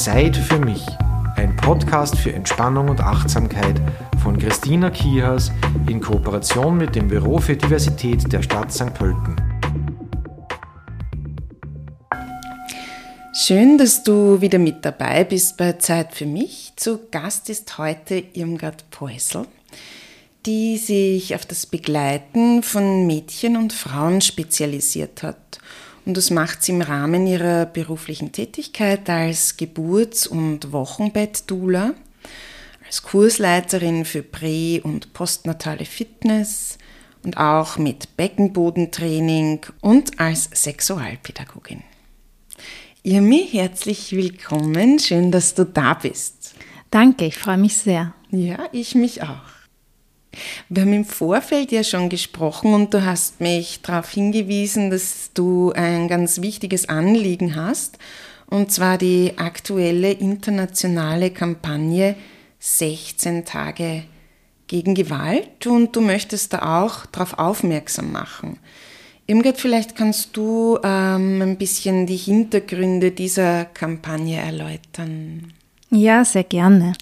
Zeit für mich. Ein Podcast für Entspannung und Achtsamkeit von Christina Kihas in Kooperation mit dem Büro für Diversität der Stadt St. Pölten. Schön, dass du wieder mit dabei bist bei Zeit für mich. Zu Gast ist heute Irmgard Peusel, die sich auf das Begleiten von Mädchen und Frauen spezialisiert hat. Und das macht sie im Rahmen ihrer beruflichen Tätigkeit als Geburts- und Wochenbett-Dula, als Kursleiterin für Prä- und postnatale Fitness und auch mit Beckenbodentraining und als Sexualpädagogin. Irmi, herzlich willkommen. Schön, dass du da bist. Danke, ich freue mich sehr. Ja, ich mich auch. Wir haben im Vorfeld ja schon gesprochen und du hast mich darauf hingewiesen, dass du ein ganz wichtiges Anliegen hast, und zwar die aktuelle internationale Kampagne 16 Tage gegen Gewalt und du möchtest da auch darauf aufmerksam machen. Irmgard, vielleicht kannst du ähm, ein bisschen die Hintergründe dieser Kampagne erläutern. Ja, sehr gerne.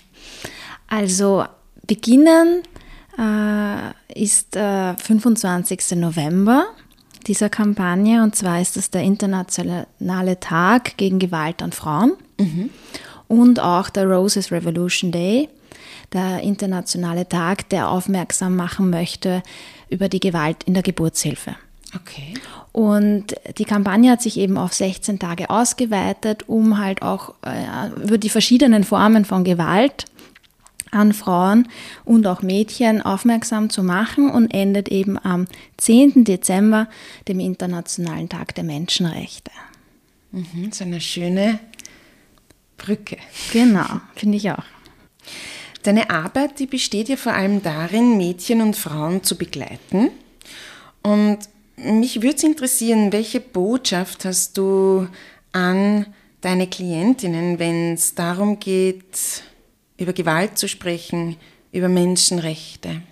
Also beginnen äh, ist äh, 25. November dieser Kampagne und zwar ist es der internationale Tag gegen Gewalt an Frauen mhm. und auch der Roses Revolution Day, der internationale Tag, der aufmerksam machen möchte über die Gewalt in der Geburtshilfe. Okay. Und die Kampagne hat sich eben auf 16 Tage ausgeweitet, um halt auch äh, über die verschiedenen Formen von Gewalt an Frauen und auch Mädchen aufmerksam zu machen und endet eben am 10. Dezember, dem Internationalen Tag der Menschenrechte. Mhm, so eine schöne Brücke. Genau, finde ich auch. Deine Arbeit, die besteht ja vor allem darin, Mädchen und Frauen zu begleiten. Und mich würde es interessieren, welche Botschaft hast du an deine Klientinnen, wenn es darum geht, über Gewalt zu sprechen, über Menschenrechte?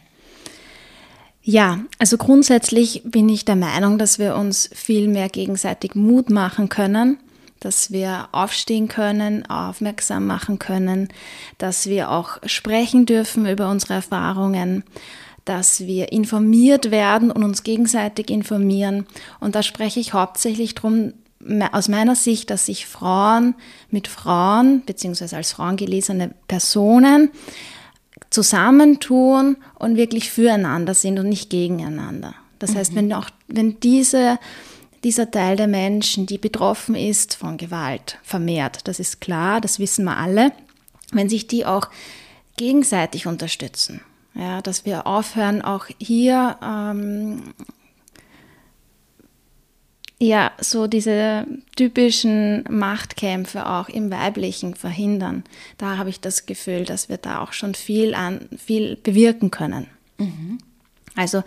Ja, also grundsätzlich bin ich der Meinung, dass wir uns viel mehr gegenseitig Mut machen können, dass wir aufstehen können, aufmerksam machen können, dass wir auch sprechen dürfen über unsere Erfahrungen, dass wir informiert werden und uns gegenseitig informieren. Und da spreche ich hauptsächlich darum, aus meiner Sicht, dass sich Frauen mit Frauen beziehungsweise als Frauen gelesene Personen zusammentun und wirklich füreinander sind und nicht gegeneinander. Das mhm. heißt, wenn auch wenn diese dieser Teil der Menschen, die betroffen ist von Gewalt, vermehrt, das ist klar, das wissen wir alle, wenn sich die auch gegenseitig unterstützen, ja, dass wir aufhören, auch hier ähm, ja, so diese typischen Machtkämpfe auch im Weiblichen verhindern. Da habe ich das Gefühl, dass wir da auch schon viel an, viel bewirken können. Mhm. Also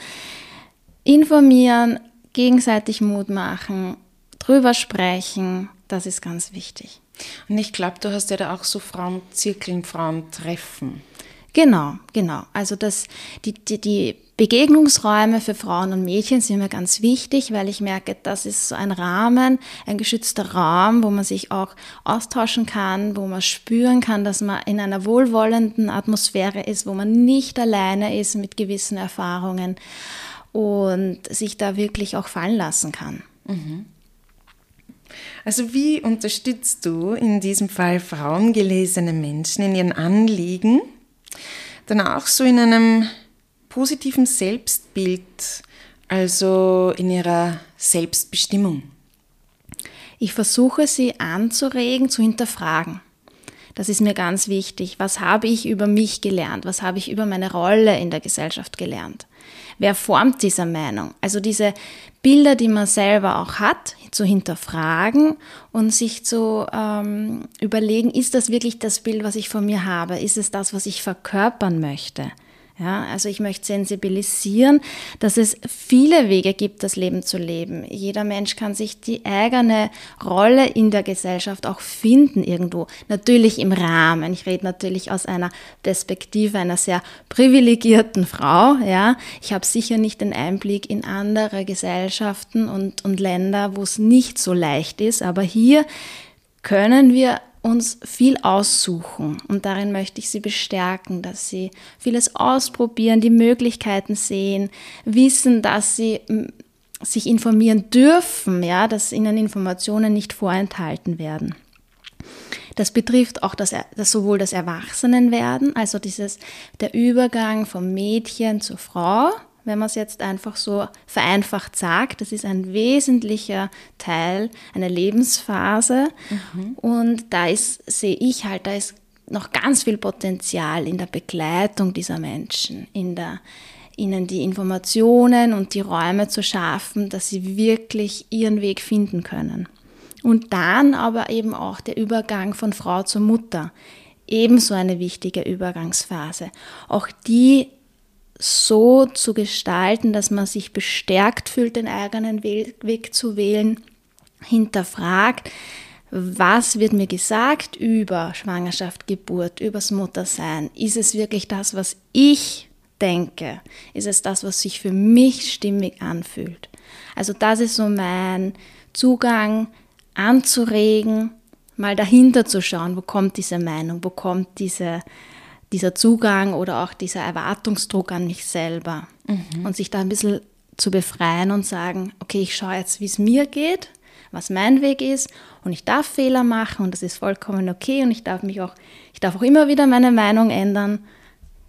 informieren, gegenseitig Mut machen, drüber sprechen, das ist ganz wichtig. Und ich glaube, du hast ja da auch so Frauenzirkeln, Frauentreffen. Genau, genau. Also das, die, die, die Begegnungsräume für Frauen und Mädchen sind mir ganz wichtig, weil ich merke, das ist so ein Rahmen, ein geschützter Raum, wo man sich auch austauschen kann, wo man spüren kann, dass man in einer wohlwollenden Atmosphäre ist, wo man nicht alleine ist mit gewissen Erfahrungen und sich da wirklich auch fallen lassen kann. Mhm. Also wie unterstützt du in diesem Fall frauengelesene Menschen in ihren Anliegen, dann auch so in einem positiven Selbstbild, also in ihrer Selbstbestimmung? Ich versuche sie anzuregen, zu hinterfragen. Das ist mir ganz wichtig. Was habe ich über mich gelernt? Was habe ich über meine Rolle in der Gesellschaft gelernt? Wer formt diese Meinung? Also diese Bilder, die man selber auch hat, zu hinterfragen und sich zu ähm, überlegen, ist das wirklich das Bild, was ich von mir habe? Ist es das, was ich verkörpern möchte? Ja, also ich möchte sensibilisieren, dass es viele Wege gibt, das Leben zu leben. Jeder Mensch kann sich die eigene Rolle in der Gesellschaft auch finden irgendwo. Natürlich im Rahmen. Ich rede natürlich aus einer Perspektive einer sehr privilegierten Frau. Ja, ich habe sicher nicht den Einblick in andere Gesellschaften und, und Länder, wo es nicht so leicht ist. Aber hier können wir uns viel aussuchen und darin möchte ich sie bestärken, dass sie vieles ausprobieren, die Möglichkeiten sehen, wissen, dass sie sich informieren dürfen, ja, dass ihnen Informationen nicht vorenthalten werden. Das betrifft auch das, das sowohl das Erwachsenenwerden, also dieses der Übergang vom Mädchen zur Frau, wenn man es jetzt einfach so vereinfacht sagt. Das ist ein wesentlicher Teil einer Lebensphase. Mhm. Und da ist, sehe ich halt, da ist noch ganz viel Potenzial in der Begleitung dieser Menschen, in der, ihnen die Informationen und die Räume zu schaffen, dass sie wirklich ihren Weg finden können. Und dann aber eben auch der Übergang von Frau zur Mutter, ebenso eine wichtige Übergangsphase. Auch die so zu gestalten, dass man sich bestärkt fühlt, den eigenen Weg zu wählen, hinterfragt, was wird mir gesagt über Schwangerschaft, Geburt, übers Muttersein? Ist es wirklich das, was ich denke? Ist es das, was sich für mich stimmig anfühlt? Also das ist so mein Zugang anzuregen, mal dahinter zu schauen, wo kommt diese Meinung, wo kommt diese dieser Zugang oder auch dieser Erwartungsdruck an mich selber. Mhm. Und sich da ein bisschen zu befreien und sagen, okay, ich schaue jetzt, wie es mir geht, was mein Weg ist und ich darf Fehler machen und das ist vollkommen okay und ich darf mich auch, ich darf auch immer wieder meine Meinung ändern.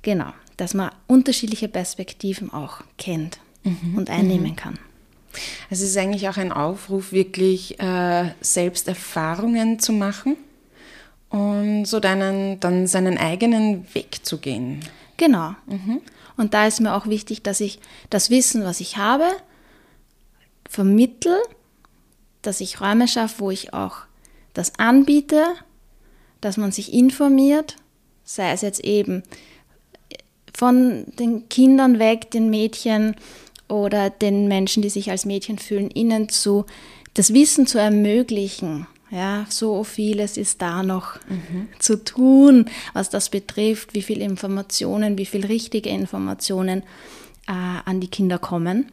Genau, dass man unterschiedliche Perspektiven auch kennt mhm. und einnehmen mhm. kann. Also es ist eigentlich auch ein Aufruf, wirklich äh, selbst Erfahrungen zu machen und so deinen, dann seinen eigenen Weg zu gehen. Genau. Mhm. Und da ist mir auch wichtig, dass ich das Wissen, was ich habe, vermittel, dass ich Räume schaffe, wo ich auch das anbiete, dass man sich informiert, sei es jetzt eben von den Kindern weg, den Mädchen oder den Menschen, die sich als Mädchen fühlen, ihnen zu das Wissen zu ermöglichen, ja, so vieles ist da noch mhm. zu tun, was das betrifft, wie viele Informationen, wie viele richtige Informationen äh, an die Kinder kommen.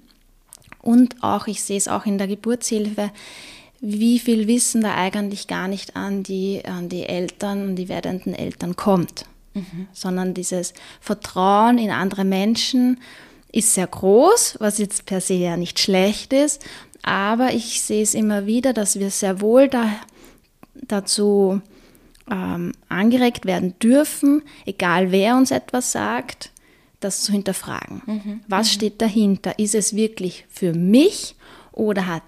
Und auch, ich sehe es auch in der Geburtshilfe, wie viel Wissen da eigentlich gar nicht an die, an die Eltern, an die werdenden Eltern kommt, mhm. sondern dieses Vertrauen in andere Menschen ist sehr groß, was jetzt per se ja nicht schlecht ist, aber ich sehe es immer wieder, dass wir sehr wohl da, dazu ähm, angeregt werden dürfen, egal wer uns etwas sagt, das zu hinterfragen. Mhm. Was mhm. steht dahinter? Ist es wirklich für mich oder hat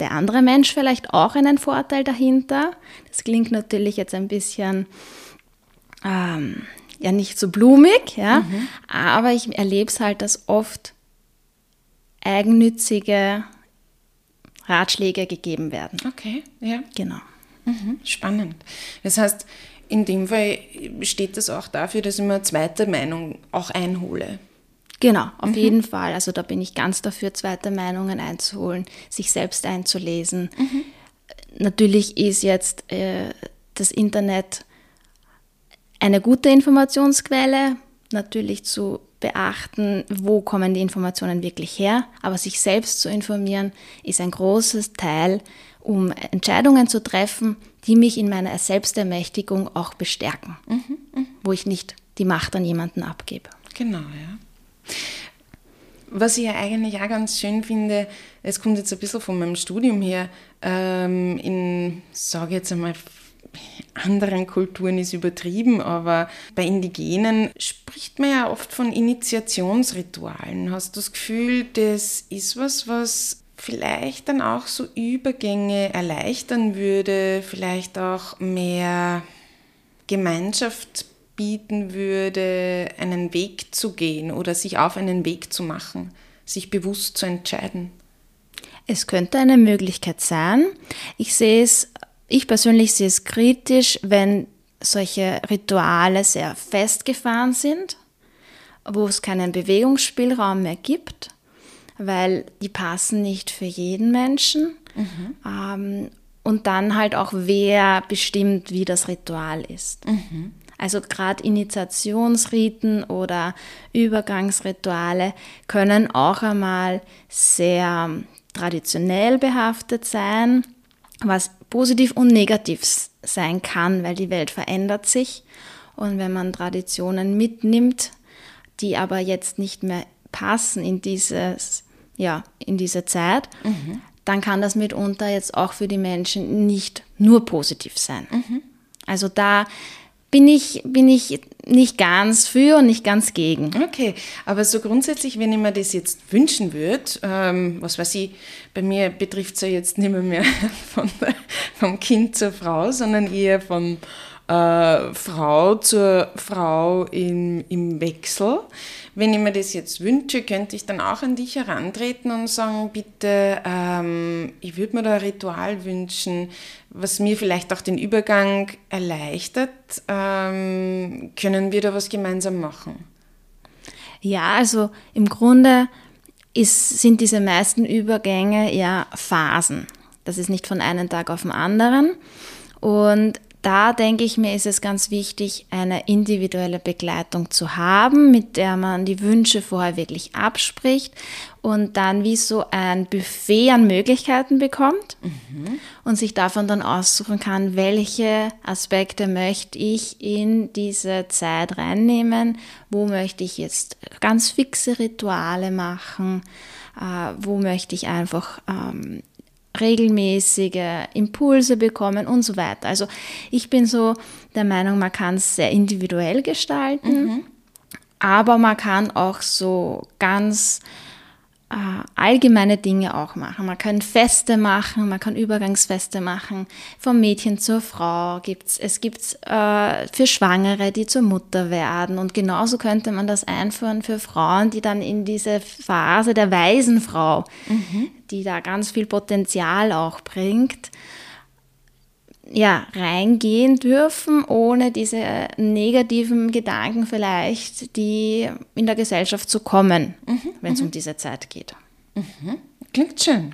der andere Mensch vielleicht auch einen Vorteil dahinter? Das klingt natürlich jetzt ein bisschen ähm, ja nicht so blumig, ja, mhm. aber ich erlebe es halt, dass oft eigennützige Ratschläge gegeben werden. Okay, ja. Genau. Mhm, spannend. Das heißt, in dem Fall steht das auch dafür, dass ich mir eine zweite Meinung auch einhole. Genau, auf mhm. jeden Fall. Also da bin ich ganz dafür, zweite Meinungen einzuholen, sich selbst einzulesen. Mhm. Natürlich ist jetzt äh, das Internet eine gute Informationsquelle, natürlich zu beachten, wo kommen die Informationen wirklich her, aber sich selbst zu informieren ist ein großes Teil, um Entscheidungen zu treffen, die mich in meiner Selbstermächtigung auch bestärken, mhm, mh. wo ich nicht die Macht an jemanden abgebe. Genau, ja. Was ich ja eigentlich auch ganz schön finde, es kommt jetzt ein bisschen von meinem Studium her, ähm, in, sage jetzt einmal, anderen Kulturen ist übertrieben, aber bei Indigenen spricht man ja oft von Initiationsritualen. Hast du das Gefühl, das ist was, was vielleicht dann auch so Übergänge erleichtern würde, vielleicht auch mehr Gemeinschaft bieten würde, einen Weg zu gehen oder sich auf einen Weg zu machen, sich bewusst zu entscheiden? Es könnte eine Möglichkeit sein. Ich sehe es ich persönlich sehe es kritisch, wenn solche Rituale sehr festgefahren sind, wo es keinen Bewegungsspielraum mehr gibt, weil die passen nicht für jeden Menschen. Mhm. Ähm, und dann halt auch, wer bestimmt, wie das Ritual ist. Mhm. Also gerade Initiationsriten oder Übergangsrituale können auch einmal sehr traditionell behaftet sein was positiv und negativ sein kann, weil die Welt verändert sich. Und wenn man Traditionen mitnimmt, die aber jetzt nicht mehr passen in dieses, ja, in diese Zeit, mhm. dann kann das mitunter jetzt auch für die Menschen nicht nur positiv sein. Mhm. Also da bin ich, bin ich nicht ganz für und nicht ganz gegen. Okay, aber so grundsätzlich, wenn ich mir das jetzt wünschen würde, ähm, was weiß ich, bei mir betrifft es ja jetzt nicht mehr, mehr von vom Kind zur Frau, sondern eher von äh, Frau zur Frau im, im Wechsel. Wenn ich mir das jetzt wünsche, könnte ich dann auch an dich herantreten und sagen, bitte, ähm, ich würde mir da ein Ritual wünschen, was mir vielleicht auch den Übergang erleichtert. Ähm, können wir da was gemeinsam machen? Ja, also im Grunde ist, sind diese meisten Übergänge ja Phasen. Das ist nicht von einem Tag auf den anderen. Und da denke ich mir, ist es ganz wichtig, eine individuelle Begleitung zu haben, mit der man die Wünsche vorher wirklich abspricht und dann wie so ein Buffet an Möglichkeiten bekommt mhm. und sich davon dann aussuchen kann, welche Aspekte möchte ich in diese Zeit reinnehmen, wo möchte ich jetzt ganz fixe Rituale machen, äh, wo möchte ich einfach ähm, regelmäßige Impulse bekommen und so weiter. Also ich bin so der Meinung, man kann es sehr individuell gestalten, mhm. aber man kann auch so ganz allgemeine Dinge auch machen. Man kann Feste machen, man kann Übergangsfeste machen. Vom Mädchen zur Frau gibt's, es gibt äh, für Schwangere, die zur Mutter werden. Und genauso könnte man das einführen für Frauen, die dann in diese Phase der Waisenfrau, mhm. die da ganz viel Potenzial auch bringt, ja, reingehen dürfen, ohne diese negativen Gedanken vielleicht, die in der Gesellschaft zu kommen, mhm, wenn es mhm. um diese Zeit geht. Mhm. Klingt schön.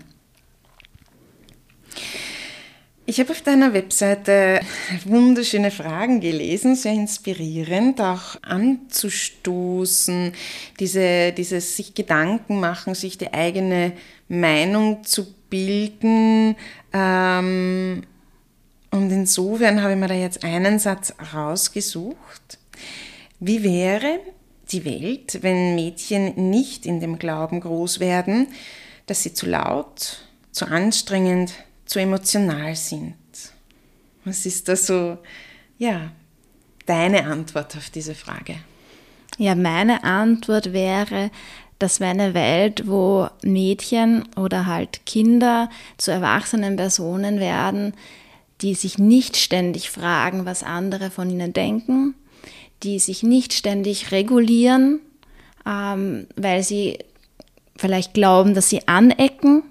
Ich habe auf deiner Webseite wunderschöne Fragen gelesen, sehr inspirierend, auch anzustoßen, diese, dieses sich Gedanken machen, sich die eigene Meinung zu bilden. Ähm, und insofern habe ich mir da jetzt einen Satz rausgesucht. Wie wäre die Welt, wenn Mädchen nicht in dem Glauben groß werden, dass sie zu laut, zu anstrengend, zu emotional sind? Was ist da so, ja, deine Antwort auf diese Frage? Ja, meine Antwort wäre, das wäre eine Welt, wo Mädchen oder halt Kinder zu erwachsenen Personen werden, die sich nicht ständig fragen, was andere von ihnen denken, die sich nicht ständig regulieren, ähm, weil sie vielleicht glauben, dass sie anecken,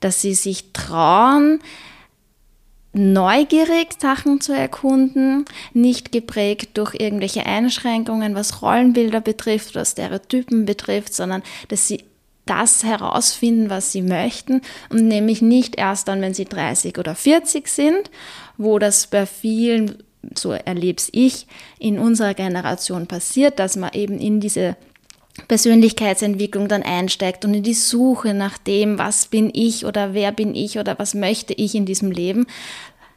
dass sie sich trauen, neugierig Sachen zu erkunden, nicht geprägt durch irgendwelche Einschränkungen, was Rollenbilder betrifft, was Stereotypen betrifft, sondern dass sie das herausfinden, was sie möchten und nämlich nicht erst dann, wenn sie 30 oder 40 sind, wo das bei vielen, so erlebe ich, in unserer Generation passiert, dass man eben in diese Persönlichkeitsentwicklung dann einsteigt und in die Suche nach dem, was bin ich oder wer bin ich oder was möchte ich in diesem Leben,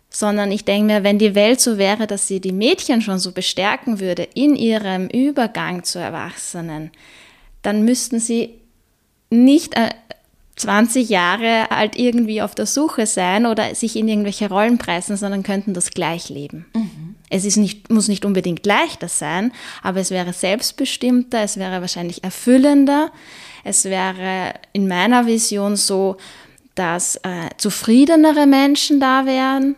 sondern ich denke mir, wenn die Welt so wäre, dass sie die Mädchen schon so bestärken würde in ihrem Übergang zu Erwachsenen, dann müssten sie nicht 20 äh, Jahre alt irgendwie auf der Suche sein oder sich in irgendwelche Rollen preisen, sondern könnten das gleich leben. Mhm. Es ist nicht, muss nicht unbedingt leichter sein, aber es wäre selbstbestimmter, es wäre wahrscheinlich erfüllender. Es wäre in meiner Vision so, dass äh, zufriedenere Menschen da wären.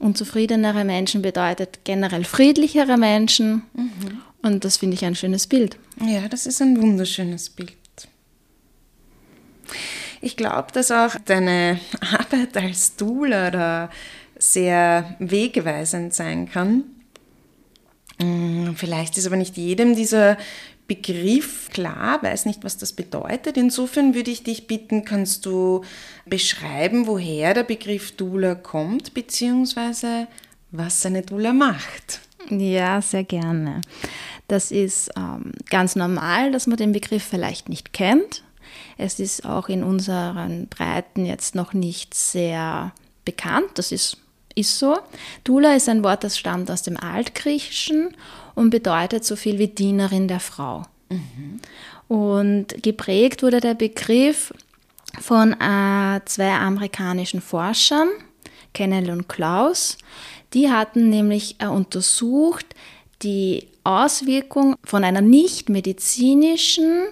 Und zufriedenere Menschen bedeutet generell friedlichere Menschen. Mhm. Und das finde ich ein schönes Bild. Ja, das ist ein wunderschönes Bild. Ich glaube, dass auch deine Arbeit als Doula da sehr wegweisend sein kann. Mm, vielleicht ist aber nicht jedem dieser Begriff klar, weiß nicht, was das bedeutet. Insofern würde ich dich bitten, kannst du beschreiben, woher der Begriff Doula kommt, beziehungsweise was eine Doula macht? Ja, sehr gerne. Das ist ähm, ganz normal, dass man den Begriff vielleicht nicht kennt. Es ist auch in unseren Breiten jetzt noch nicht sehr bekannt. Das ist ist so. Dula ist ein Wort, das stammt aus dem Altgriechischen und bedeutet so viel wie Dienerin der Frau. Mhm. Und geprägt wurde der Begriff von äh, zwei amerikanischen Forschern, Kennel und Klaus. Die hatten nämlich äh, untersucht die Auswirkung von einer nicht medizinischen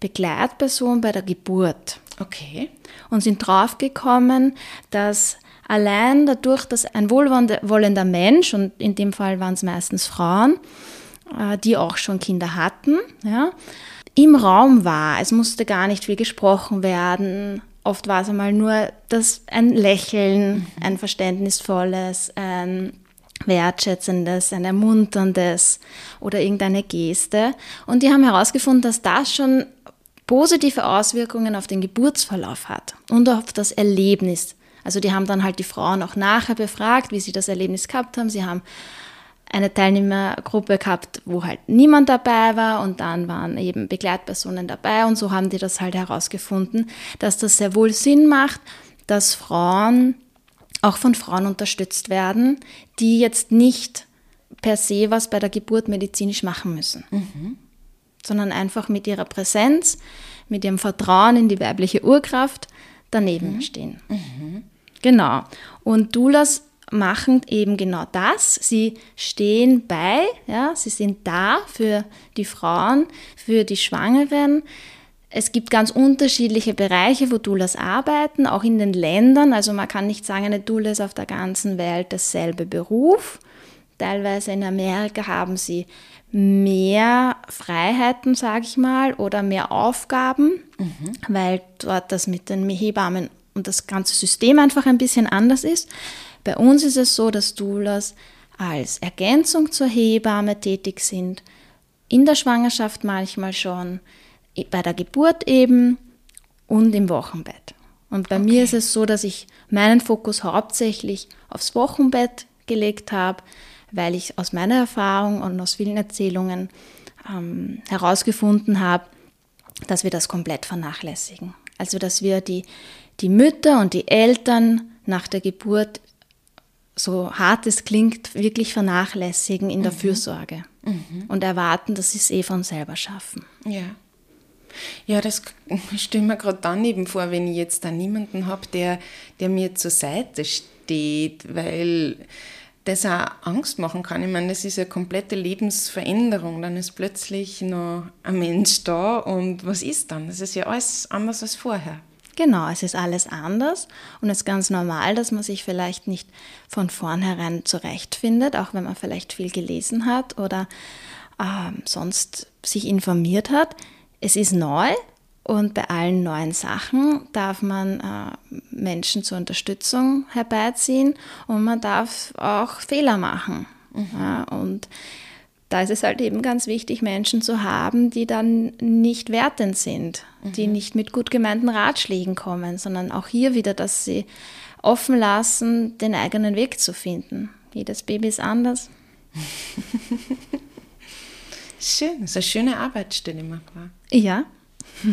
Begleitperson bei der Geburt. Okay. Und sind draufgekommen, dass allein dadurch, dass ein wohlwollender Mensch, und in dem Fall waren es meistens Frauen, äh, die auch schon Kinder hatten, ja, im Raum war. Es musste gar nicht viel gesprochen werden. Oft war es einmal nur das, ein Lächeln, ein verständnisvolles, ein wertschätzendes, ein ermunterndes oder irgendeine Geste. Und die haben herausgefunden, dass das schon positive Auswirkungen auf den Geburtsverlauf hat und auf das Erlebnis. Also die haben dann halt die Frauen auch nachher befragt, wie sie das Erlebnis gehabt haben. Sie haben eine Teilnehmergruppe gehabt, wo halt niemand dabei war und dann waren eben Begleitpersonen dabei und so haben die das halt herausgefunden, dass das sehr wohl Sinn macht, dass Frauen auch von Frauen unterstützt werden, die jetzt nicht per se was bei der Geburt medizinisch machen müssen, mhm. sondern einfach mit ihrer Präsenz, mit ihrem Vertrauen in die weibliche Urkraft daneben mhm. stehen. Mhm. Genau. Und Doulas machen eben genau das. Sie stehen bei, ja, sie sind da für die Frauen, für die Schwangeren. Es gibt ganz unterschiedliche Bereiche, wo Doulas arbeiten, auch in den Ländern. Also man kann nicht sagen, eine Doula ist auf der ganzen Welt dasselbe Beruf. Teilweise in Amerika haben sie mehr Freiheiten, sage ich mal, oder mehr Aufgaben, mhm. weil dort das mit den Hebammen und das ganze System einfach ein bisschen anders ist. Bei uns ist es so, dass Doulas als Ergänzung zur Hebamme tätig sind, in der Schwangerschaft manchmal schon, bei der Geburt eben und im Wochenbett. Und bei okay. mir ist es so, dass ich meinen Fokus hauptsächlich aufs Wochenbett gelegt habe, weil ich aus meiner Erfahrung und aus vielen Erzählungen ähm, herausgefunden habe, dass wir das komplett vernachlässigen. Also dass wir die, die Mütter und die Eltern nach der Geburt so hart es klingt, wirklich vernachlässigen in der mhm. Fürsorge mhm. und erwarten, dass sie es eh von selber schaffen. Ja. Ja, das stelle mir gerade dann eben vor, wenn ich jetzt da niemanden habe, der, der mir zur Seite steht, weil das auch Angst machen kann. Ich meine, das ist eine komplette Lebensveränderung. Dann ist plötzlich noch ein Mensch da und was ist dann? Das ist ja alles anders als vorher. Genau, es ist alles anders und es ist ganz normal, dass man sich vielleicht nicht von vornherein zurechtfindet, auch wenn man vielleicht viel gelesen hat oder äh, sonst sich informiert hat. Es ist neu und bei allen neuen Sachen darf man äh, Menschen zur Unterstützung herbeiziehen und man darf auch Fehler machen. Mhm. Ja, und da ist es halt eben ganz wichtig, Menschen zu haben, die dann nicht wertend sind, mhm. die nicht mit gut gemeinten Ratschlägen kommen, sondern auch hier wieder, dass sie offen lassen, den eigenen Weg zu finden. Jedes Baby ist anders. Schön, das ist eine schöne Arbeitsstelle, Magda. Ja.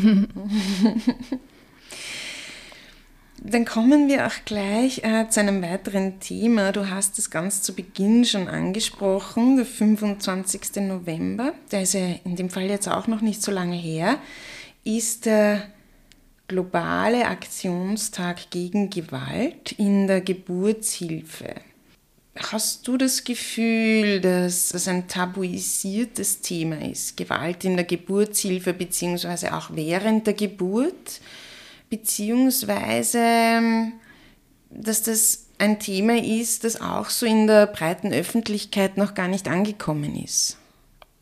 Dann kommen wir auch gleich äh, zu einem weiteren Thema. Du hast es ganz zu Beginn schon angesprochen, der 25. November, der ist ja in dem Fall jetzt auch noch nicht so lange her, ist der globale Aktionstag gegen Gewalt in der Geburtshilfe. Hast du das Gefühl, dass das ein tabuisiertes Thema ist, Gewalt in der Geburtshilfe beziehungsweise auch während der Geburt? beziehungsweise ähm, dass das ein Thema ist, das auch so in der breiten Öffentlichkeit noch gar nicht angekommen ist.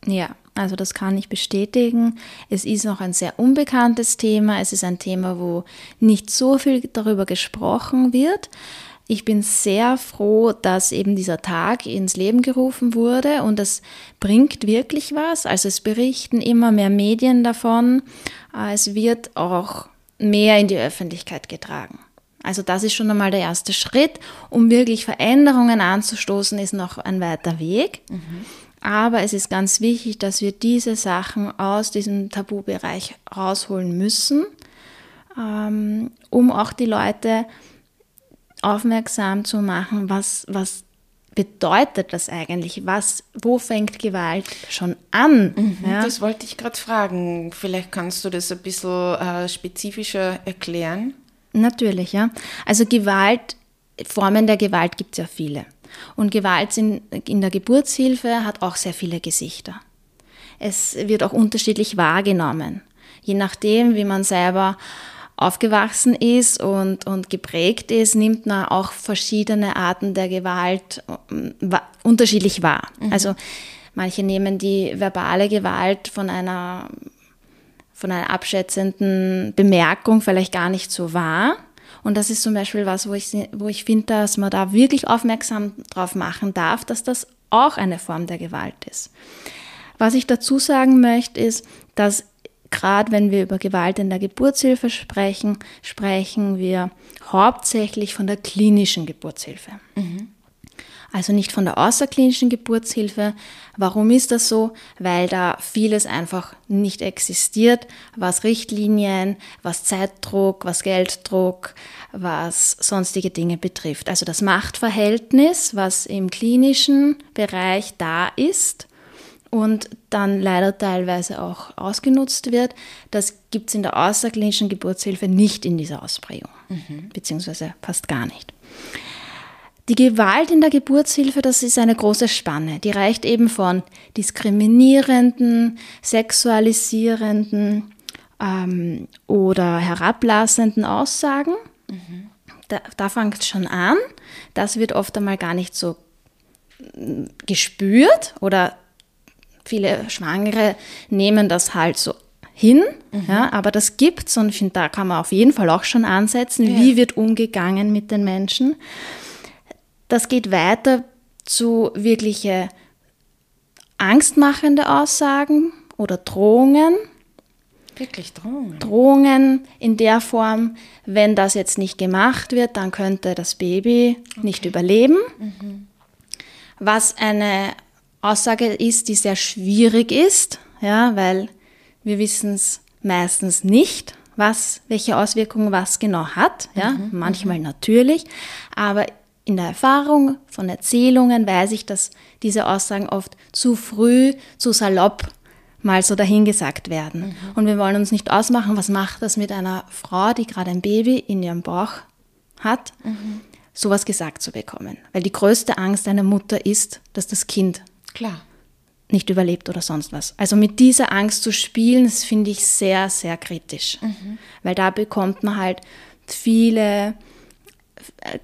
Ja, also das kann ich bestätigen. Es ist noch ein sehr unbekanntes Thema. Es ist ein Thema, wo nicht so viel darüber gesprochen wird. Ich bin sehr froh, dass eben dieser Tag ins Leben gerufen wurde und es bringt wirklich was. Also es berichten immer mehr Medien davon. Es wird auch mehr in die Öffentlichkeit getragen. Also das ist schon einmal der erste Schritt. Um wirklich Veränderungen anzustoßen, ist noch ein weiter Weg. Mhm. Aber es ist ganz wichtig, dass wir diese Sachen aus diesem Tabubereich rausholen müssen, ähm, um auch die Leute aufmerksam zu machen, was, was bedeutet das eigentlich? Was, wo fängt Gewalt schon an? Mhm, ja? Das wollte ich gerade fragen. Vielleicht kannst du das ein bisschen äh, spezifischer erklären. Natürlich, ja. Also Gewalt, Formen der Gewalt gibt es ja viele. Und Gewalt in, in der Geburtshilfe hat auch sehr viele Gesichter. Es wird auch unterschiedlich wahrgenommen. Je nachdem, wie man selber aufgewachsen ist und, und geprägt ist, nimmt man auch verschiedene Arten der Gewalt äh, unterschiedlich wahr. Mhm. Also manche nehmen die verbale Gewalt von einer, von einer abschätzenden Bemerkung vielleicht gar nicht so wahr. Und das ist zum Beispiel was, wo ich, wo ich finde, dass man da wirklich aufmerksam drauf machen darf, dass das auch eine Form der Gewalt ist. Was ich dazu sagen möchte, ist, dass gerade wenn wir über Gewalt in der Geburtshilfe sprechen, sprechen wir hauptsächlich von der klinischen Geburtshilfe. Mhm. Also nicht von der außerklinischen Geburtshilfe. Warum ist das so? Weil da vieles einfach nicht existiert, was Richtlinien, was Zeitdruck, was Gelddruck, was sonstige Dinge betrifft. Also das Machtverhältnis, was im klinischen Bereich da ist, und dann leider teilweise auch ausgenutzt wird. Das gibt es in der außerklinischen Geburtshilfe nicht in dieser Ausprägung, mhm. beziehungsweise fast gar nicht. Die Gewalt in der Geburtshilfe, das ist eine große Spanne. Die reicht eben von diskriminierenden, sexualisierenden ähm, oder herablassenden Aussagen. Mhm. Da, da fängt es schon an. Das wird oft einmal gar nicht so mm, gespürt oder viele Schwangere nehmen das halt so hin, mhm. ja, aber das gibt's und ich finde, da kann man auf jeden Fall auch schon ansetzen, ja. wie wird umgegangen mit den Menschen. Das geht weiter zu wirkliche angstmachende Aussagen oder Drohungen. Wirklich Drohungen? Drohungen in der Form, wenn das jetzt nicht gemacht wird, dann könnte das Baby okay. nicht überleben. Mhm. Was eine Aussage ist, die sehr schwierig ist, ja, weil wir wissen es meistens nicht, was, welche Auswirkungen was genau hat, ja, mhm. manchmal mhm. natürlich, aber in der Erfahrung von Erzählungen weiß ich, dass diese Aussagen oft zu früh, zu salopp mal so dahingesagt werden. Mhm. Und wir wollen uns nicht ausmachen, was macht das mit einer Frau, die gerade ein Baby in ihrem Bauch hat, mhm. sowas gesagt zu bekommen. Weil die größte Angst einer Mutter ist, dass das Kind Klar. Nicht überlebt oder sonst was. Also mit dieser Angst zu spielen, das finde ich sehr, sehr kritisch. Mhm. Weil da bekommt man halt viele,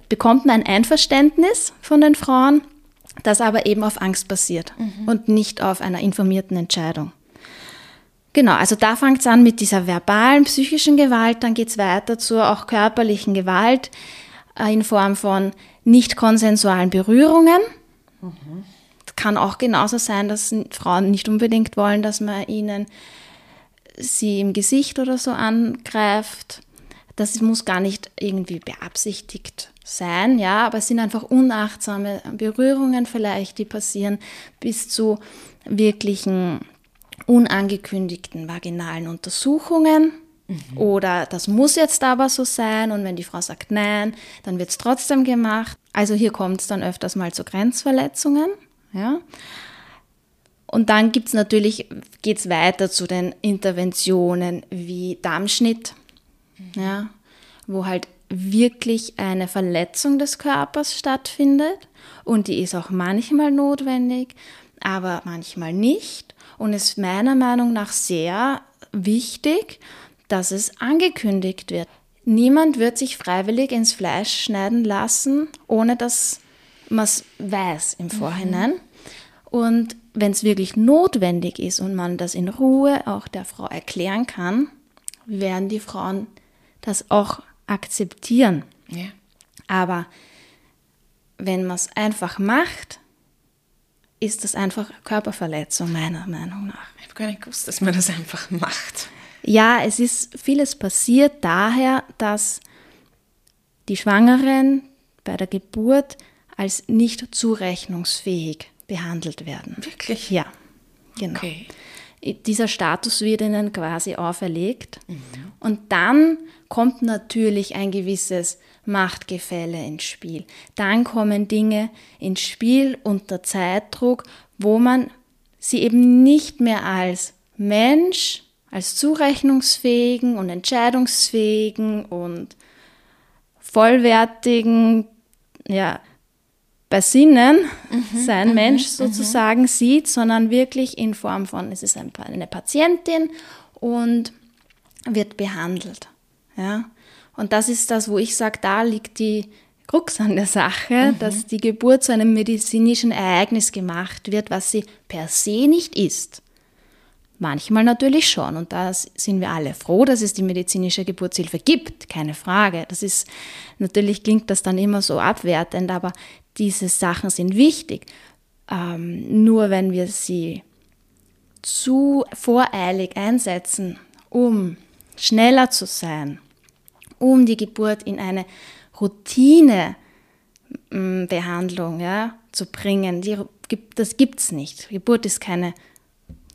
bekommt man ein Einverständnis von den Frauen, das aber eben auf Angst basiert mhm. und nicht auf einer informierten Entscheidung. Genau, also da fängt es an mit dieser verbalen, psychischen Gewalt, dann geht es weiter zur auch körperlichen Gewalt äh, in Form von nicht konsensualen Berührungen. Mhm kann auch genauso sein, dass Frauen nicht unbedingt wollen, dass man ihnen sie im Gesicht oder so angreift. Das muss gar nicht irgendwie beabsichtigt sein, ja, aber es sind einfach unachtsame Berührungen vielleicht, die passieren, bis zu wirklichen unangekündigten vaginalen Untersuchungen. Mhm. Oder das muss jetzt aber so sein und wenn die Frau sagt nein, dann wird es trotzdem gemacht. Also hier kommt es dann öfters mal zu Grenzverletzungen. Ja? Und dann gibt es natürlich, geht es weiter zu den Interventionen wie Darmschnitt, mhm. ja, wo halt wirklich eine Verletzung des Körpers stattfindet und die ist auch manchmal notwendig, aber manchmal nicht und ist meiner Meinung nach sehr wichtig, dass es angekündigt wird. Niemand wird sich freiwillig ins Fleisch schneiden lassen, ohne dass man es weiß im Vorhinein. Mhm. Und wenn es wirklich notwendig ist und man das in Ruhe auch der Frau erklären kann, werden die Frauen das auch akzeptieren. Ja. Aber wenn man es einfach macht, ist das einfach Körperverletzung meiner Meinung nach. Ich habe gar nicht gewusst, dass man das einfach macht. Ja, es ist vieles passiert daher, dass die Schwangeren bei der Geburt als nicht zurechnungsfähig behandelt werden. Wirklich? Ja, genau. Okay. Dieser Status wird ihnen quasi auferlegt. Mhm. Und dann kommt natürlich ein gewisses Machtgefälle ins Spiel. Dann kommen Dinge ins Spiel unter Zeitdruck, wo man sie eben nicht mehr als Mensch, als zurechnungsfähigen und entscheidungsfähigen und vollwertigen, ja, bei Sinnen mhm, sein mhm, Mensch mhm. sozusagen sieht, sondern wirklich in Form von, es ist eine Patientin und wird behandelt. Ja? Und das ist das, wo ich sage, da liegt die Krux an der Sache, mhm. dass die Geburt zu einem medizinischen Ereignis gemacht wird, was sie per se nicht ist. Manchmal natürlich schon. Und da sind wir alle froh, dass es die medizinische Geburtshilfe gibt. Keine Frage. Das ist, natürlich klingt das dann immer so abwertend, aber diese Sachen sind wichtig. Ähm, nur wenn wir sie zu voreilig einsetzen, um schneller zu sein, um die Geburt in eine Routinebehandlung ja, zu bringen, die, das gibt es nicht. Geburt ist keine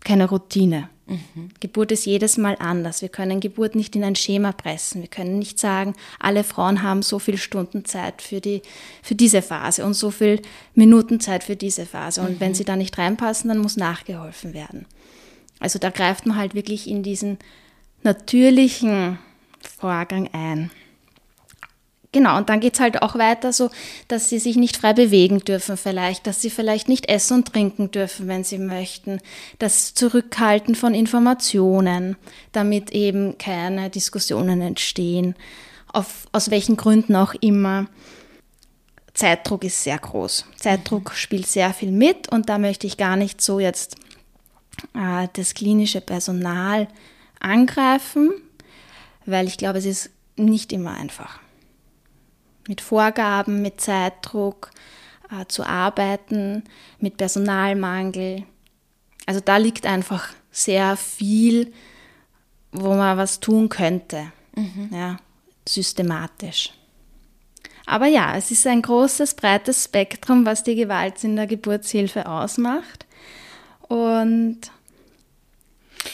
keine Routine. Mhm. Geburt ist jedes Mal anders. Wir können Geburt nicht in ein Schema pressen. Wir können nicht sagen, alle Frauen haben so viele Stunden Zeit für, die, für diese Phase und so viel Minuten Zeit für diese Phase. Und mhm. wenn sie da nicht reinpassen, dann muss nachgeholfen werden. Also da greift man halt wirklich in diesen natürlichen Vorgang ein. Genau, und dann geht es halt auch weiter so, dass sie sich nicht frei bewegen dürfen vielleicht, dass sie vielleicht nicht essen und trinken dürfen, wenn sie möchten, das Zurückhalten von Informationen, damit eben keine Diskussionen entstehen, auf, aus welchen Gründen auch immer. Zeitdruck ist sehr groß. Zeitdruck mhm. spielt sehr viel mit und da möchte ich gar nicht so jetzt äh, das klinische Personal angreifen, weil ich glaube, es ist nicht immer einfach mit Vorgaben, mit Zeitdruck äh, zu arbeiten, mit Personalmangel. Also da liegt einfach sehr viel, wo man was tun könnte, mhm. ja, systematisch. Aber ja, es ist ein großes, breites Spektrum, was die Gewalt in der Geburtshilfe ausmacht. Und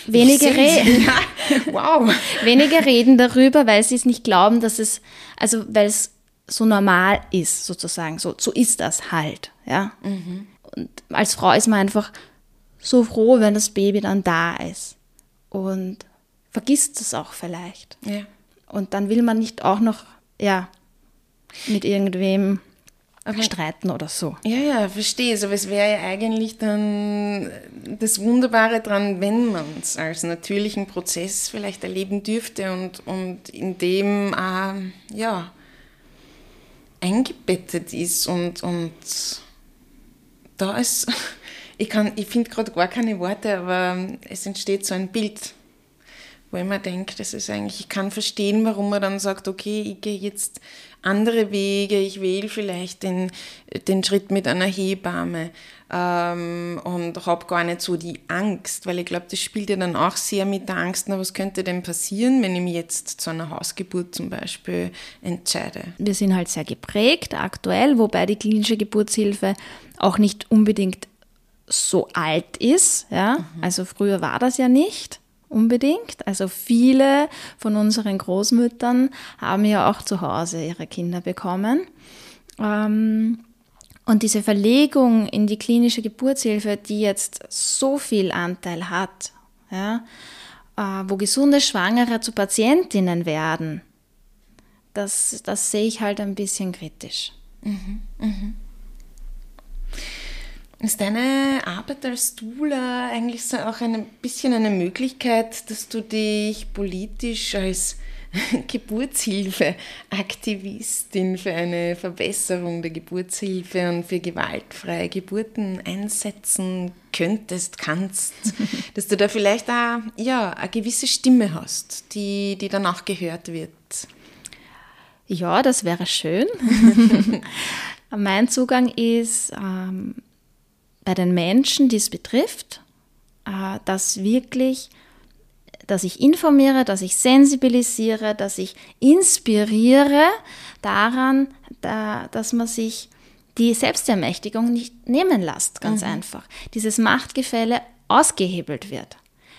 wenige, re wow. wenige reden darüber, weil sie es nicht glauben, dass es, also weil es so normal ist, sozusagen. So, so ist das halt. Ja? Mhm. Und als Frau ist man einfach so froh, wenn das Baby dann da ist. Und vergisst es auch vielleicht. Ja. Und dann will man nicht auch noch, ja, mit irgendwem aber, streiten oder so. Ja, ja, verstehe. Aber es wäre ja eigentlich dann das Wunderbare dran, wenn man es als natürlichen Prozess vielleicht erleben dürfte und, und in dem, äh, ja, eingebettet ist und, und da ist, ich, ich finde gerade gar keine Worte, aber es entsteht so ein Bild, wo ich mir denke, das ist eigentlich, ich kann verstehen, warum man dann sagt, okay, ich gehe jetzt andere Wege, ich wähle vielleicht den, den Schritt mit einer Hebamme ähm, und habe gar nicht so die Angst, weil ich glaube, das spielt ja dann auch sehr mit der Angst, na, was könnte denn passieren, wenn ich mich jetzt zu einer Hausgeburt zum Beispiel entscheide. Wir sind halt sehr geprägt aktuell, wobei die klinische Geburtshilfe auch nicht unbedingt so alt ist. Ja? Mhm. Also früher war das ja nicht unbedingt. Also viele von unseren Großmüttern haben ja auch zu Hause ihre Kinder bekommen. Ähm, und diese Verlegung in die klinische Geburtshilfe, die jetzt so viel Anteil hat, ja, äh, wo gesunde Schwangere zu Patientinnen werden, das, das sehe ich halt ein bisschen kritisch. Mhm, mhm. Ist deine Arbeit als Dula eigentlich so auch ein bisschen eine Möglichkeit, dass du dich politisch als Geburtshilfe-Aktivistin für eine Verbesserung der Geburtshilfe und für gewaltfreie Geburten einsetzen könntest, kannst, dass du da vielleicht auch, ja, eine gewisse Stimme hast, die, die danach gehört wird? Ja, das wäre schön. mein Zugang ist, ähm, bei den Menschen, die es betrifft, äh, dass wirklich, dass ich informiere, dass ich sensibilisiere, dass ich inspiriere daran, dass man sich die Selbstermächtigung nicht nehmen lässt, ganz mhm. einfach. Dieses Machtgefälle ausgehebelt wird.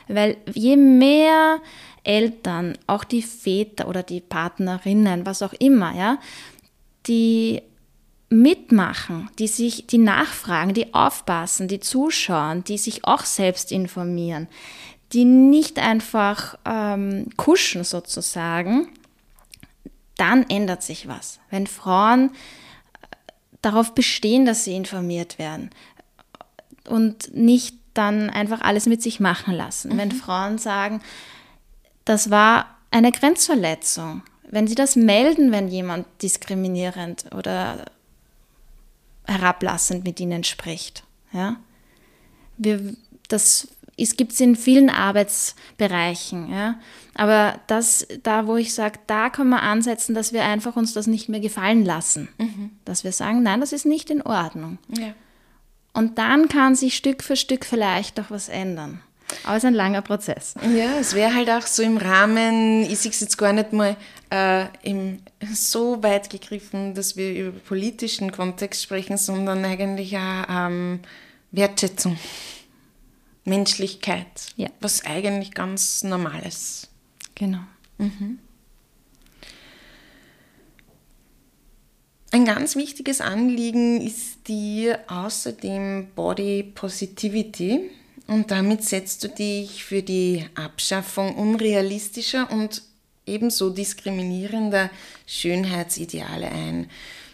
Weil je mehr Eltern, auch die Väter oder die Partnerinnen, was auch immer, ja, die mitmachen, die sich, die nachfragen, die aufpassen, die zuschauen, die sich auch selbst informieren, die nicht einfach ähm, kuschen sozusagen, dann ändert sich was. Wenn Frauen äh, darauf bestehen, dass sie informiert werden und nicht dann einfach alles mit sich machen lassen. Mhm. Wenn Frauen sagen, das war eine Grenzverletzung, wenn sie das melden, wenn jemand diskriminierend oder herablassend mit ihnen spricht. Ja? Wir, das gibt es in vielen Arbeitsbereichen. Ja? Aber das, da wo ich sage, da können wir ansetzen, dass wir einfach uns das nicht mehr gefallen lassen. Mhm. Dass wir sagen, nein, das ist nicht in Ordnung. Ja. Und dann kann sich Stück für Stück vielleicht auch was ändern. Aber es ist ein langer Prozess. Ja, es wäre halt auch so im Rahmen, ich sehe es jetzt gar nicht mal äh, im, so weit gegriffen, dass wir über politischen Kontext sprechen, sondern eigentlich auch ähm, Wertschätzung, Menschlichkeit, ja. was eigentlich ganz normal ist. Genau. Mhm. Ein ganz wichtiges Anliegen ist dir außerdem Body Positivity und damit setzt du dich für die Abschaffung unrealistischer und ebenso diskriminierender Schönheitsideale ein.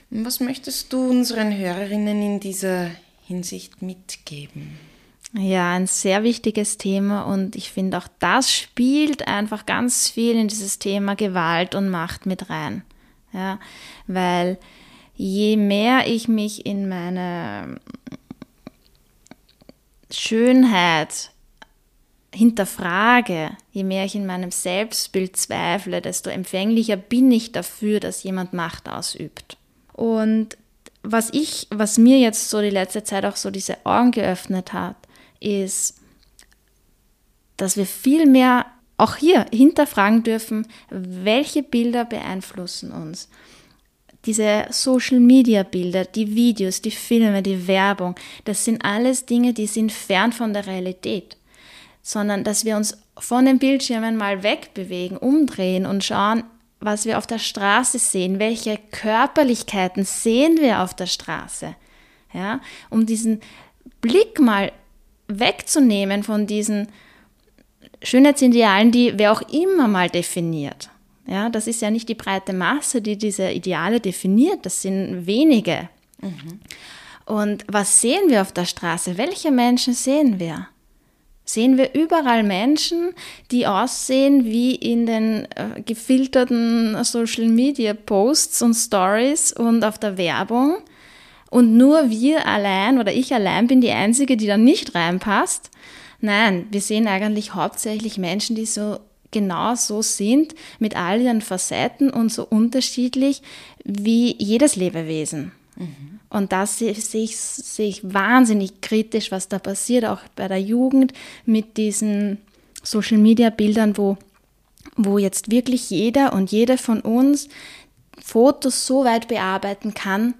Was möchtest du unseren Hörerinnen in dieser Hinsicht mitgeben? Ja, ein sehr wichtiges Thema und ich finde auch das spielt einfach ganz viel in dieses Thema Gewalt und Macht mit rein. Ja, weil je mehr ich mich in meine Schönheit hinterfrage, je mehr ich in meinem Selbstbild zweifle, desto empfänglicher bin ich dafür, dass jemand Macht ausübt. Und was ich, was mir jetzt so die letzte Zeit auch so diese Augen geöffnet hat, ist, dass wir viel mehr auch hier hinterfragen dürfen, welche Bilder beeinflussen uns. Diese Social-Media-Bilder, die Videos, die Filme, die Werbung, das sind alles Dinge, die sind fern von der Realität, sondern dass wir uns von den Bildschirmen mal wegbewegen, umdrehen und schauen, was wir auf der Straße sehen, welche Körperlichkeiten sehen wir auf der Straße, ja, um diesen Blick mal wegzunehmen von diesen Schönheitsidealen, die wer auch immer mal definiert. Ja, das ist ja nicht die breite Masse, die diese Ideale definiert, das sind wenige. Mhm. Und was sehen wir auf der Straße? Welche Menschen sehen wir? Sehen wir überall Menschen, die aussehen wie in den äh, gefilterten Social Media Posts und Stories und auf der Werbung? Und nur wir allein oder ich allein bin die Einzige, die da nicht reinpasst? Nein, wir sehen eigentlich hauptsächlich Menschen, die so genau so sind, mit all ihren Facetten und so unterschiedlich wie jedes Lebewesen. Mhm. Und das sehe ich, sehe ich wahnsinnig kritisch, was da passiert, auch bei der Jugend mit diesen Social-Media-Bildern, wo, wo jetzt wirklich jeder und jede von uns Fotos so weit bearbeiten kann,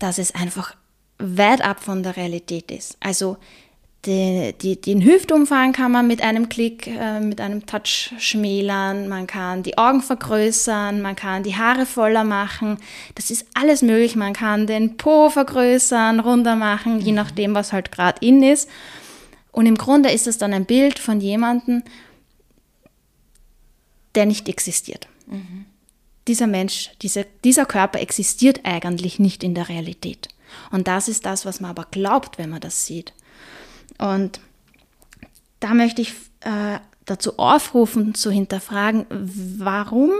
dass es einfach weit ab von der Realität ist. Also die, die, den Hüftumfang kann man mit einem Klick, äh, mit einem Touch schmälern, man kann die Augen vergrößern, man kann die Haare voller machen. Das ist alles möglich. Man kann den Po vergrößern, runter machen, mhm. je nachdem, was halt gerade in ist. Und im Grunde ist es dann ein Bild von jemandem, der nicht existiert. Mhm. Dieser Mensch, diese, dieser Körper existiert eigentlich nicht in der Realität. Und das ist das, was man aber glaubt, wenn man das sieht. Und da möchte ich äh, dazu aufrufen, zu hinterfragen, warum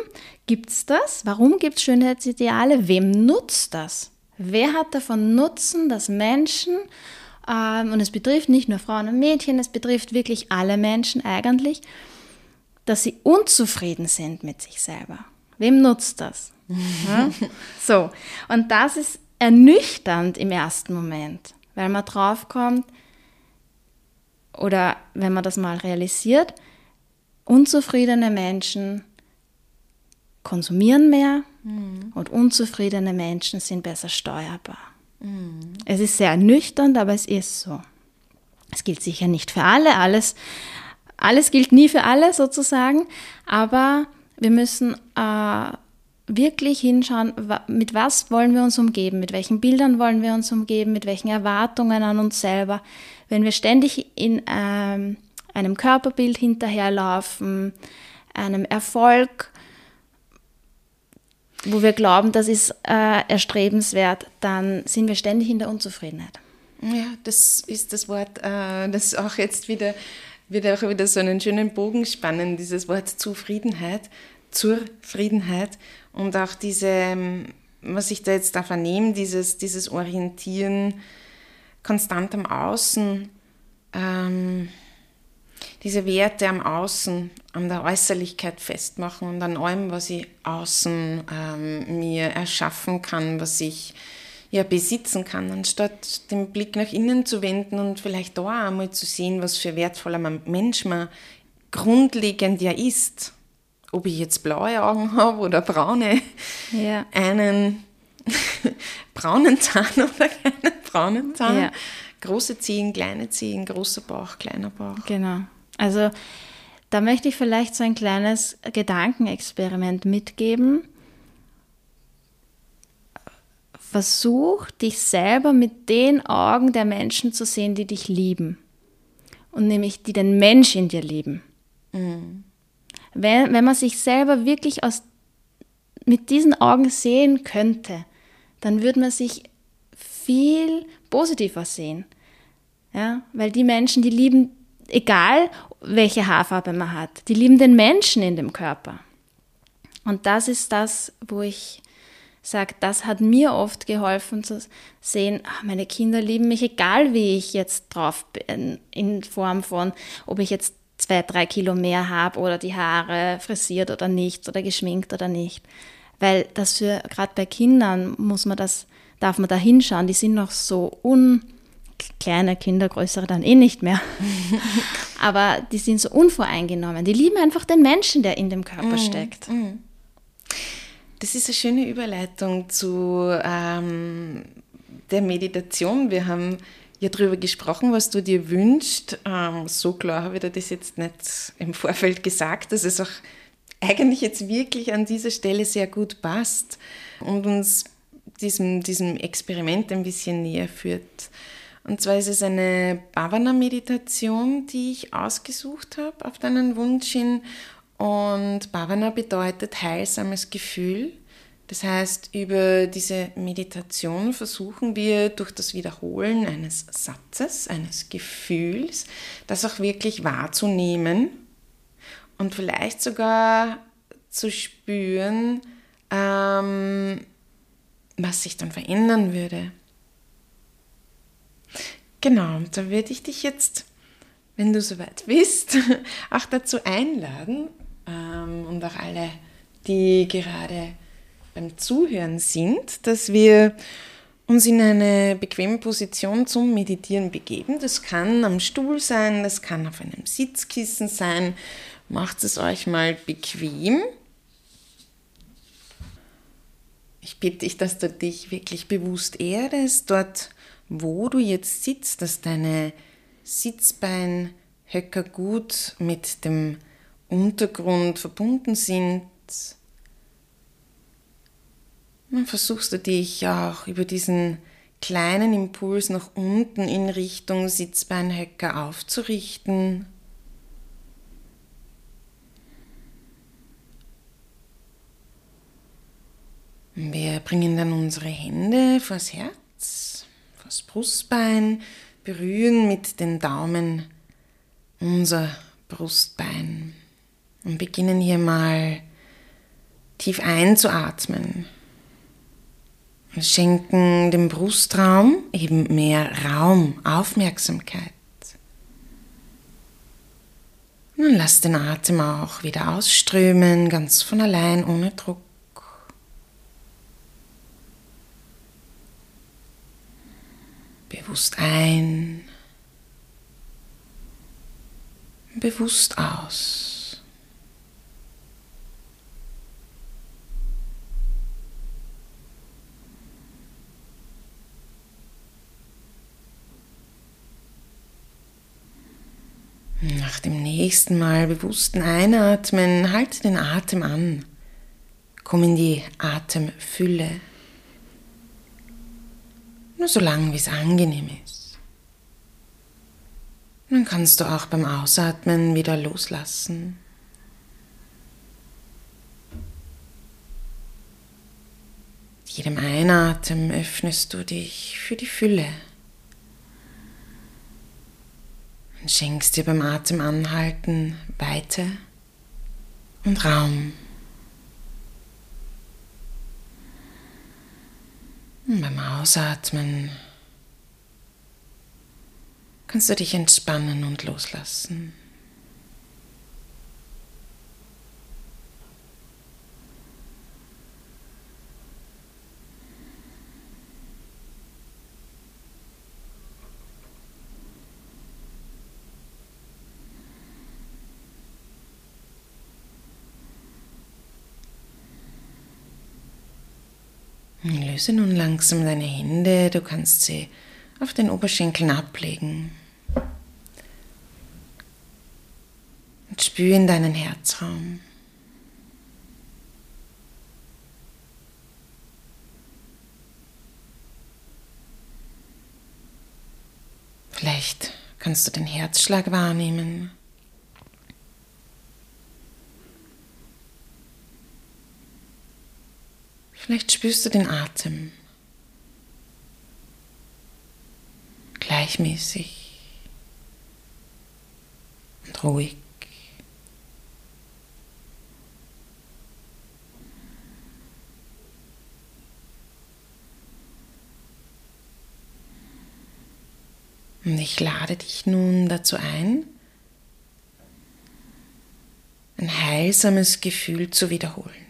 gibt es das? Warum gibt es Schönheitsideale? Wem nutzt das? Wer hat davon Nutzen, dass Menschen, ähm, und es betrifft nicht nur Frauen und Mädchen, es betrifft wirklich alle Menschen eigentlich, dass sie unzufrieden sind mit sich selber? Wem nutzt das? ja? So, und das ist ernüchternd im ersten Moment, weil man draufkommt, oder wenn man das mal realisiert, unzufriedene Menschen konsumieren mehr mhm. und unzufriedene Menschen sind besser steuerbar. Mhm. Es ist sehr ernüchternd, aber es ist so. Es gilt sicher nicht für alle. Alles alles gilt nie für alle sozusagen, aber wir müssen äh, wirklich hinschauen, mit was wollen wir uns umgeben, mit welchen Bildern wollen wir uns umgeben, mit welchen Erwartungen an uns selber. Wenn wir ständig in ähm, einem Körperbild hinterherlaufen, einem Erfolg, wo wir glauben, das ist äh, erstrebenswert, dann sind wir ständig in der Unzufriedenheit. Ja, das ist das Wort, äh, das auch jetzt wieder, wieder, auch wieder so einen schönen Bogen spannen, dieses Wort Zufriedenheit, Zufriedenheit und auch diese, ähm, was ich da jetzt da vernehme, dieses, dieses Orientieren konstant am Außen, ähm, diese Werte am Außen, an der Äußerlichkeit festmachen und an allem, was ich außen ähm, mir erschaffen kann, was ich ja besitzen kann, anstatt den Blick nach innen zu wenden und vielleicht da einmal zu sehen, was für wertvoller Mensch man grundlegend ja ist. Ob ich jetzt blaue Augen habe oder braune, ja. einen braunen Zahn oder keinen braunen Zahn. Ja. Große Zehen, kleine Zehen, großer Bauch, kleiner Bauch. Genau. Also da möchte ich vielleicht so ein kleines Gedankenexperiment mitgeben. Versuch dich selber mit den Augen der Menschen zu sehen, die dich lieben. Und nämlich die den Mensch in dir lieben. Mhm. Wenn, wenn man sich selber wirklich aus, mit diesen Augen sehen könnte, dann würde man sich viel positiver sehen. Ja, weil die Menschen, die lieben, egal welche Haarfarbe man hat, die lieben den Menschen in dem Körper. Und das ist das, wo ich sage, das hat mir oft geholfen zu sehen, ach, meine Kinder lieben mich, egal wie ich jetzt drauf bin, in Form von, ob ich jetzt zwei, drei Kilo mehr habe oder die Haare frisiert oder nicht oder geschminkt oder nicht. Weil das für, gerade bei Kindern muss man das, darf man da hinschauen, die sind noch so un, kleine Kinder, größere dann eh nicht mehr. Aber die sind so unvoreingenommen. Die lieben einfach den Menschen, der in dem Körper mm, steckt. Mm. Das ist eine schöne Überleitung zu ähm, der Meditation. Wir haben ja darüber gesprochen, was du dir wünschst. Ähm, so klar habe ich dir das jetzt nicht im Vorfeld gesagt, dass es auch eigentlich jetzt wirklich an dieser Stelle sehr gut passt und uns diesem, diesem Experiment ein bisschen näher führt. Und zwar ist es eine Bhavana-Meditation, die ich ausgesucht habe auf deinen Wunsch hin. Und Bhavana bedeutet heilsames Gefühl. Das heißt, über diese Meditation versuchen wir durch das Wiederholen eines Satzes, eines Gefühls, das auch wirklich wahrzunehmen und vielleicht sogar zu spüren, ähm, was sich dann verändern würde. Genau, da würde ich dich jetzt, wenn du soweit bist, auch dazu einladen und auch alle, die gerade beim Zuhören sind, dass wir uns in eine bequeme Position zum Meditieren begeben. Das kann am Stuhl sein, das kann auf einem Sitzkissen sein. Macht es euch mal bequem. Ich bitte dich, dass du dich wirklich bewusst erdest, dort wo du jetzt sitzt, dass deine Sitzbeinhöcker gut mit dem Untergrund verbunden sind. Dann versuchst du dich auch über diesen kleinen Impuls nach unten in Richtung Sitzbeinhöcker aufzurichten. Wir bringen dann unsere Hände vors Herz das Brustbein, berühren mit den Daumen unser Brustbein und beginnen hier mal tief einzuatmen. Schenken dem Brustraum eben mehr Raum, Aufmerksamkeit. Und lass den Atem auch wieder ausströmen, ganz von allein, ohne Druck. Bewusst ein, bewusst aus. Nach dem nächsten Mal bewussten Einatmen halte den Atem an. Komm in die Atemfülle. Nur so lange, wie es angenehm ist. Dann kannst du auch beim Ausatmen wieder loslassen. Mit jedem Einatmen öffnest du dich für die Fülle. Und schenkst dir beim Atem anhalten Weite und Raum. Und beim Ausatmen kannst du dich entspannen und loslassen. Löse nun langsam deine Hände, du kannst sie auf den Oberschenkeln ablegen. Und spüre in deinen Herzraum. Vielleicht kannst du den Herzschlag wahrnehmen. Vielleicht spürst du den Atem gleichmäßig und ruhig. Und ich lade dich nun dazu ein, ein heilsames Gefühl zu wiederholen.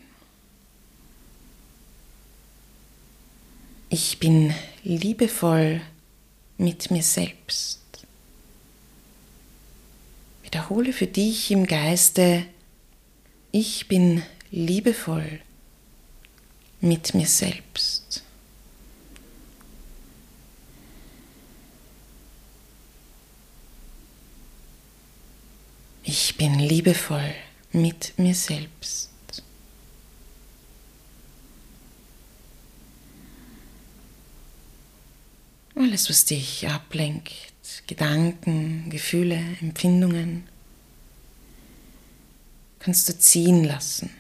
Ich bin liebevoll mit mir selbst. Wiederhole für dich im Geiste, ich bin liebevoll mit mir selbst. Ich bin liebevoll mit mir selbst. Alles, was dich ablenkt, Gedanken, Gefühle, Empfindungen, kannst du ziehen lassen.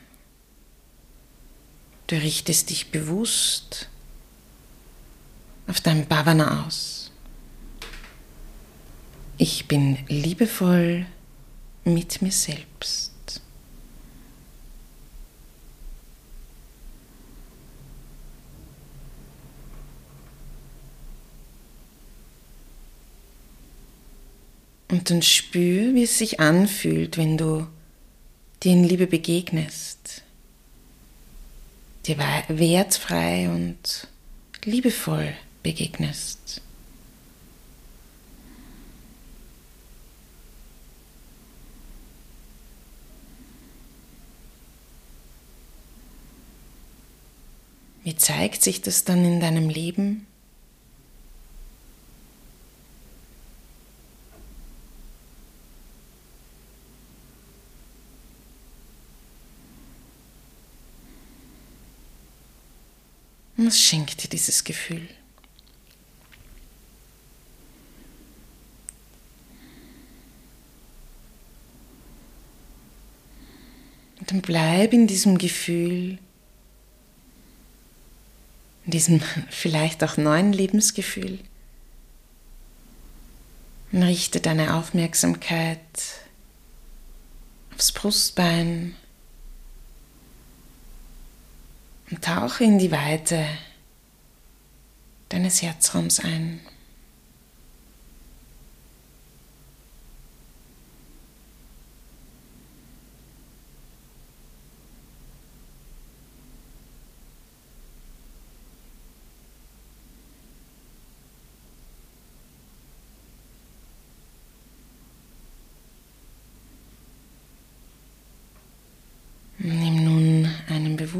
Du richtest dich bewusst auf dein Bhavana aus. Ich bin liebevoll mit mir selbst. Und dann spür, wie es sich anfühlt, wenn du dir in Liebe begegnest. Dir wertfrei und liebevoll begegnest. Wie zeigt sich das dann in deinem Leben? Und was schenkt dir dieses Gefühl? Und dann bleib in diesem Gefühl, in diesem vielleicht auch neuen Lebensgefühl. Und richte deine Aufmerksamkeit aufs Brustbein, und tauche in die Weite deines Herzraums ein.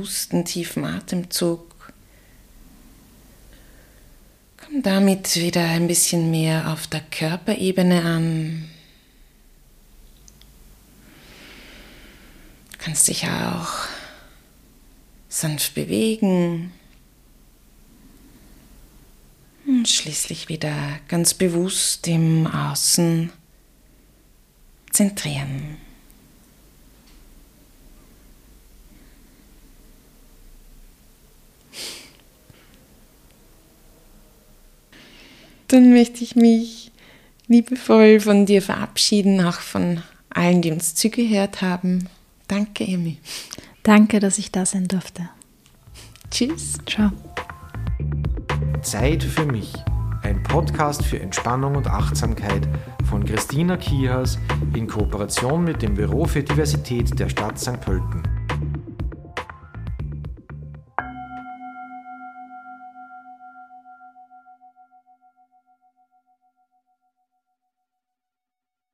bewussten tiefen Atemzug. Komm damit wieder ein bisschen mehr auf der Körperebene an. Du kannst dich auch sanft bewegen. Und schließlich wieder ganz bewusst im Außen zentrieren. Dann möchte ich mich liebevoll von dir verabschieden, auch von allen, die uns zugehört haben. Danke, Emi. Danke, dass ich da sein durfte. Tschüss. Ciao. Zeit für mich. Ein Podcast für Entspannung und Achtsamkeit von Christina Kihas in Kooperation mit dem Büro für Diversität der Stadt St. Pölten.